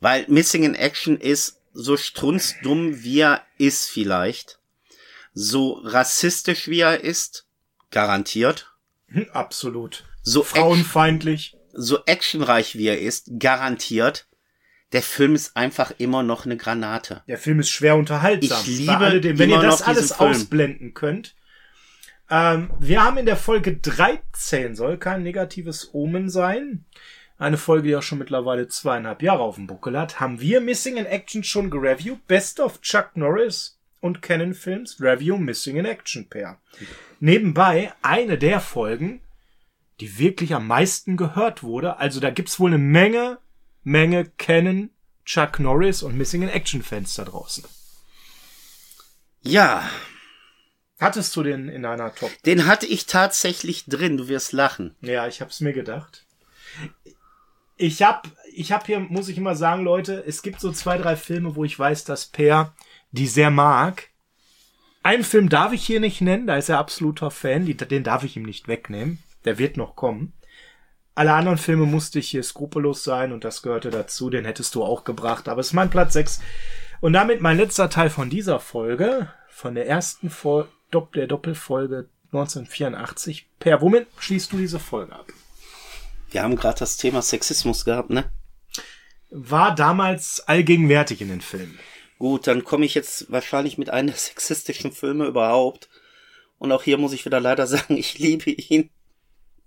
Weil Missing in Action ist so strunzdumm, wie er ist vielleicht. So rassistisch, wie er ist. Garantiert. Hm, absolut. So, Frauenfeindlich. so actionreich, wie er ist. Garantiert. Der Film ist einfach immer noch eine Granate. Der Film ist schwer unterhaltsam. Ich liebe alledem, wenn ihr das alles ausblenden könnt. Ähm, wir haben in der Folge 13, soll kein negatives Omen sein, eine Folge, die auch schon mittlerweile zweieinhalb Jahre auf dem Buckel hat, haben wir Missing in Action schon gereviewt. Best of Chuck Norris und Canon Films Review Missing in Action Pair. Nebenbei eine der Folgen, die wirklich am meisten gehört wurde. Also da gibt's wohl eine Menge, Menge Canon, Chuck Norris und Missing in Action Fans da draußen. Ja, Hattest du den in einer Top? den hatte ich tatsächlich drin. Du wirst lachen. Ja, ich hab's mir gedacht. Ich hab, ich hab hier, muss ich immer sagen, Leute, es gibt so zwei, drei Filme, wo ich weiß, dass Per die sehr mag. Einen Film darf ich hier nicht nennen, da ist er absoluter Fan, den darf ich ihm nicht wegnehmen. Der wird noch kommen. Alle anderen Filme musste ich hier skrupellos sein und das gehörte dazu, den hättest du auch gebracht, aber es ist mein Platz 6. Und damit mein letzter Teil von dieser Folge, von der ersten Fol Dopp der Doppelfolge 1984. Per, womit schließt du diese Folge ab? Wir haben gerade das Thema Sexismus gehabt, ne? War damals allgegenwärtig in den Filmen. Gut, dann komme ich jetzt wahrscheinlich mit einem der sexistischen Filme überhaupt. Und auch hier muss ich wieder leider sagen, ich liebe ihn.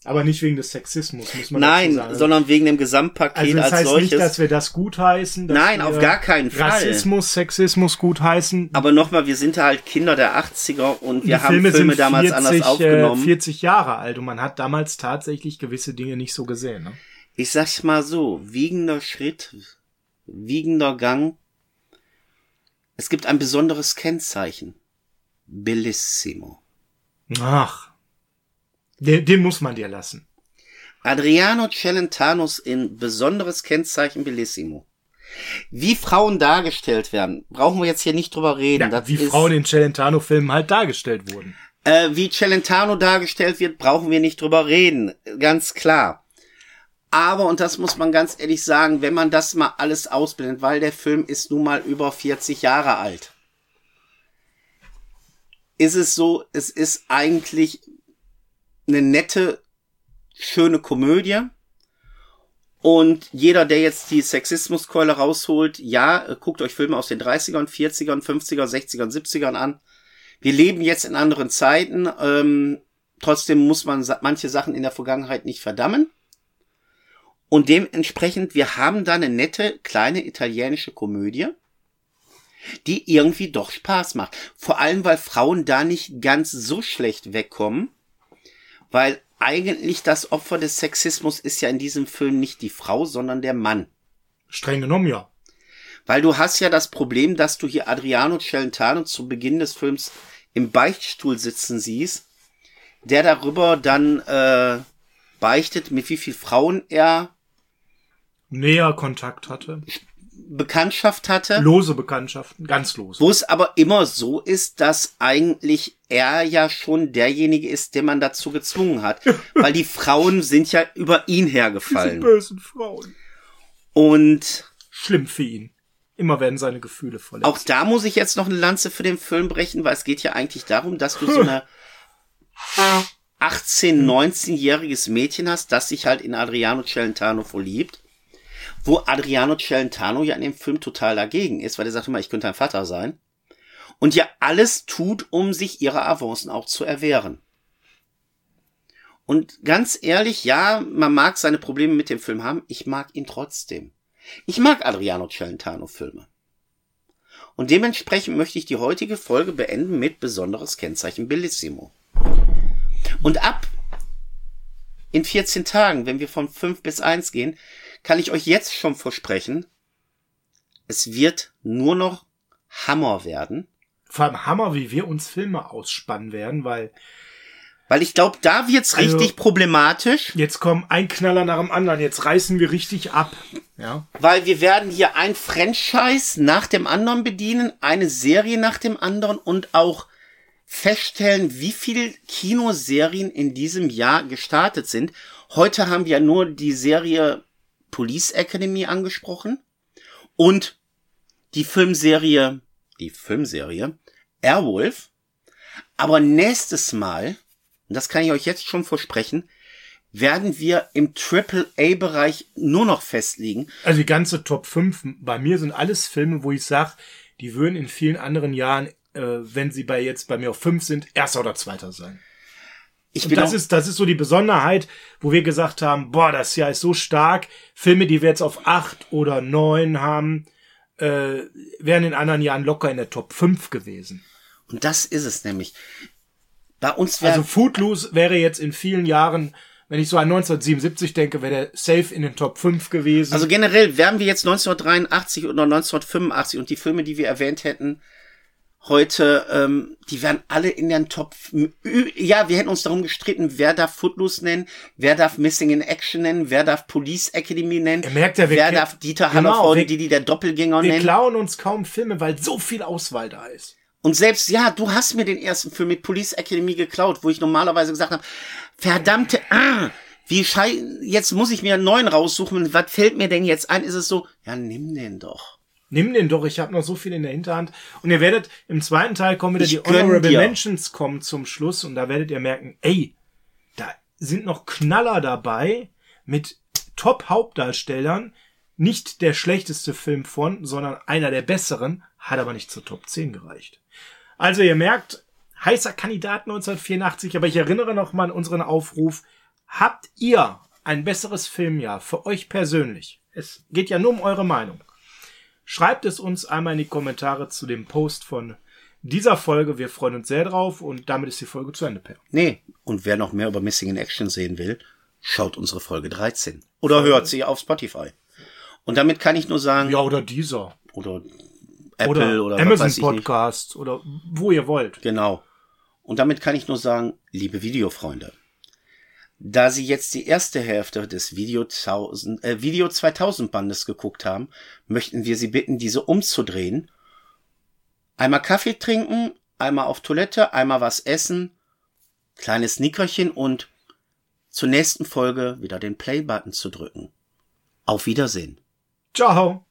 Aber nicht wegen des Sexismus, muss man Nein, sagen. sondern wegen dem Gesamtpaket also das als heißt solches. nicht, dass wir das gutheißen. Nein, auf gar keinen Fall. Rassismus, Sexismus gutheißen. Aber nochmal, wir sind halt Kinder der 80er und wir Die haben Filme, sind damals anders aufgenommen. Äh, 40 Jahre alt und man hat damals tatsächlich gewisse Dinge nicht so gesehen. Ne? Ich sag's mal so, wiegender Schritt, wiegender Gang. Es gibt ein besonderes Kennzeichen. Bellissimo. Ach, den, den muss man dir lassen. Adriano Celentanos in besonderes Kennzeichen Bellissimo. Wie Frauen dargestellt werden, brauchen wir jetzt hier nicht drüber reden. Ja, wie Frauen in Celentano-Filmen halt dargestellt wurden. Äh, wie Celentano dargestellt wird, brauchen wir nicht drüber reden. Ganz klar. Aber, und das muss man ganz ehrlich sagen, wenn man das mal alles ausblendet, weil der Film ist nun mal über 40 Jahre alt, ist es so, es ist eigentlich eine nette, schöne Komödie. Und jeder, der jetzt die Sexismuskeule rausholt, ja, guckt euch Filme aus den 30ern, 40ern, 50er, 60ern, 70ern an. Wir leben jetzt in anderen Zeiten. Ähm, trotzdem muss man manche Sachen in der Vergangenheit nicht verdammen. Und dementsprechend, wir haben da eine nette, kleine italienische Komödie, die irgendwie doch Spaß macht. Vor allem, weil Frauen da nicht ganz so schlecht wegkommen, weil eigentlich das Opfer des Sexismus ist ja in diesem Film nicht die Frau, sondern der Mann. Streng genommen, ja. Weil du hast ja das Problem, dass du hier Adriano Celentano zu Beginn des Films im Beichtstuhl sitzen siehst, der darüber dann äh, beichtet, mit wie viel Frauen er Näher Kontakt hatte. Bekanntschaft hatte. Lose Bekanntschaften, ganz lose. Wo es aber immer so ist, dass eigentlich er ja schon derjenige ist, den man dazu gezwungen hat. Weil die Frauen sind ja über ihn Diese hergefallen. bösen Frauen. Und Schlimm für ihn. Immer werden seine Gefühle verletzt. auch da muss ich jetzt noch eine Lanze für den Film brechen, weil es geht ja eigentlich darum, dass du so eine 18-, 19-jähriges Mädchen hast, das sich halt in Adriano Celentano verliebt, wo Adriano Celentano ja in dem Film total dagegen ist, weil er sagt immer, ich könnte dein Vater sein. Und ja alles tut, um sich ihrer Avancen auch zu erwehren. Und ganz ehrlich, ja, man mag seine Probleme mit dem Film haben, ich mag ihn trotzdem. Ich mag Adriano Celentano Filme. Und dementsprechend möchte ich die heutige Folge beenden mit besonderes Kennzeichen Bellissimo. Und ab in 14 Tagen, wenn wir von 5 bis 1 gehen, kann ich euch jetzt schon versprechen, es wird nur noch Hammer werden. Vor allem Hammer, wie wir uns Filme ausspannen werden, weil weil ich glaube, da wird's Also- richtig problematisch, jetzt kommen ein Knaller nach dem anderen. Jetzt reißen wir richtig ab. Ja. weil wir werden hier ein Franchise nach dem anderen bedienen, eine Serie nach dem anderen und auch feststellen, wie viele Kinoserien in diesem Jahr gestartet sind. Heute haben wir nur die Serie Police Academy angesprochen und die Filmserie, die Filmserie Airwolf. Aber nächstes Mal, und das kann ich euch jetzt schon versprechen, werden wir im Triple-A-Bereich nur noch festlegen. Also die ganze Top 5 bei mir sind alles Filme, wo ich sage, die würden in vielen anderen Jahren, äh, wenn sie bei jetzt bei mir auf 5 sind, erster oder zweiter sein. Ich Und das ist, das ist so die Besonderheit, wo wir gesagt haben, boah, das Jahr ist so stark. Filme, die wir jetzt auf 8 oder 9 haben, äh, wären in anderen Jahren locker in der Top 5 gewesen. und das ist es nämlich. Bei uns wäre Also Footloose wäre jetzt in vielen Jahren, wenn ich so an 1977 denke, wäre der safe in den Top 5 gewesen. Also generell wären wir jetzt 1983 oder 1985 und die Filme, die wir erwähnt hätten, heute, ähm, die wären alle in den Top. Ja, wir hätten uns darum gestritten, wer darf Footloose nennen, wer darf Missing in Action nennen, wer darf Police Academy nennen, Ihr merkt ja, wir wer darf Dieter Genau, Hallervorden, wir- die die der Doppelgänger wir nennen. klauen uns kaum Filme, weil so viel Auswahl da ist. Und selbst, ja, du hast mir den ersten Film mit Police Academy geklaut, wo ich normalerweise gesagt habe, verdammte, ah, wie schei, jetzt muss ich mir einen neuen raussuchen, was fällt mir denn jetzt ein? Ist es so, ja, nimm den doch. Nimm den doch, ich habe noch so viel in der Hinterhand. Und ihr werdet, im zweiten Teil kommen wieder Ich die Honorable dir. Mentions kommen zum Schluss und da werdet ihr merken, ey, da sind noch Knaller dabei mit Top-Hauptdarstellern. Nicht der schlechteste Film von, sondern einer der besseren, hat aber nicht zur Top 10 gereicht. Also ihr merkt, heißer Kandidat 1984, aber ich erinnere noch mal an unseren Aufruf. Habt ihr ein besseres Filmjahr für euch persönlich? Es geht ja nur um eure Meinung. Schreibt es uns einmal in die Kommentare zu dem Post von dieser Folge. Wir freuen uns sehr drauf und damit ist die Folge zu Ende, Per. Nee, und wer noch mehr über Missing in Action sehen will, schaut unsere Folge 13. Oder hört sie auf Spotify. Und damit kann ich nur sagen, Ja, oder dieser. oder Apple Oder, oder, Amazon weiß ich nicht. Podcast oder wo ihr wollt. Genau. Und damit kann ich nur sagen, liebe Videofreunde, da Sie jetzt die erste Hälfte des Video, 1000, äh, Video 2000 Bandes geguckt haben, möchten wir Sie bitten, diese umzudrehen. Einmal Kaffee trinken, einmal auf Toilette, einmal was essen, kleines Nickerchen und zur nächsten Folge wieder den Play-Button zu drücken. Auf Wiedersehen. Ciao.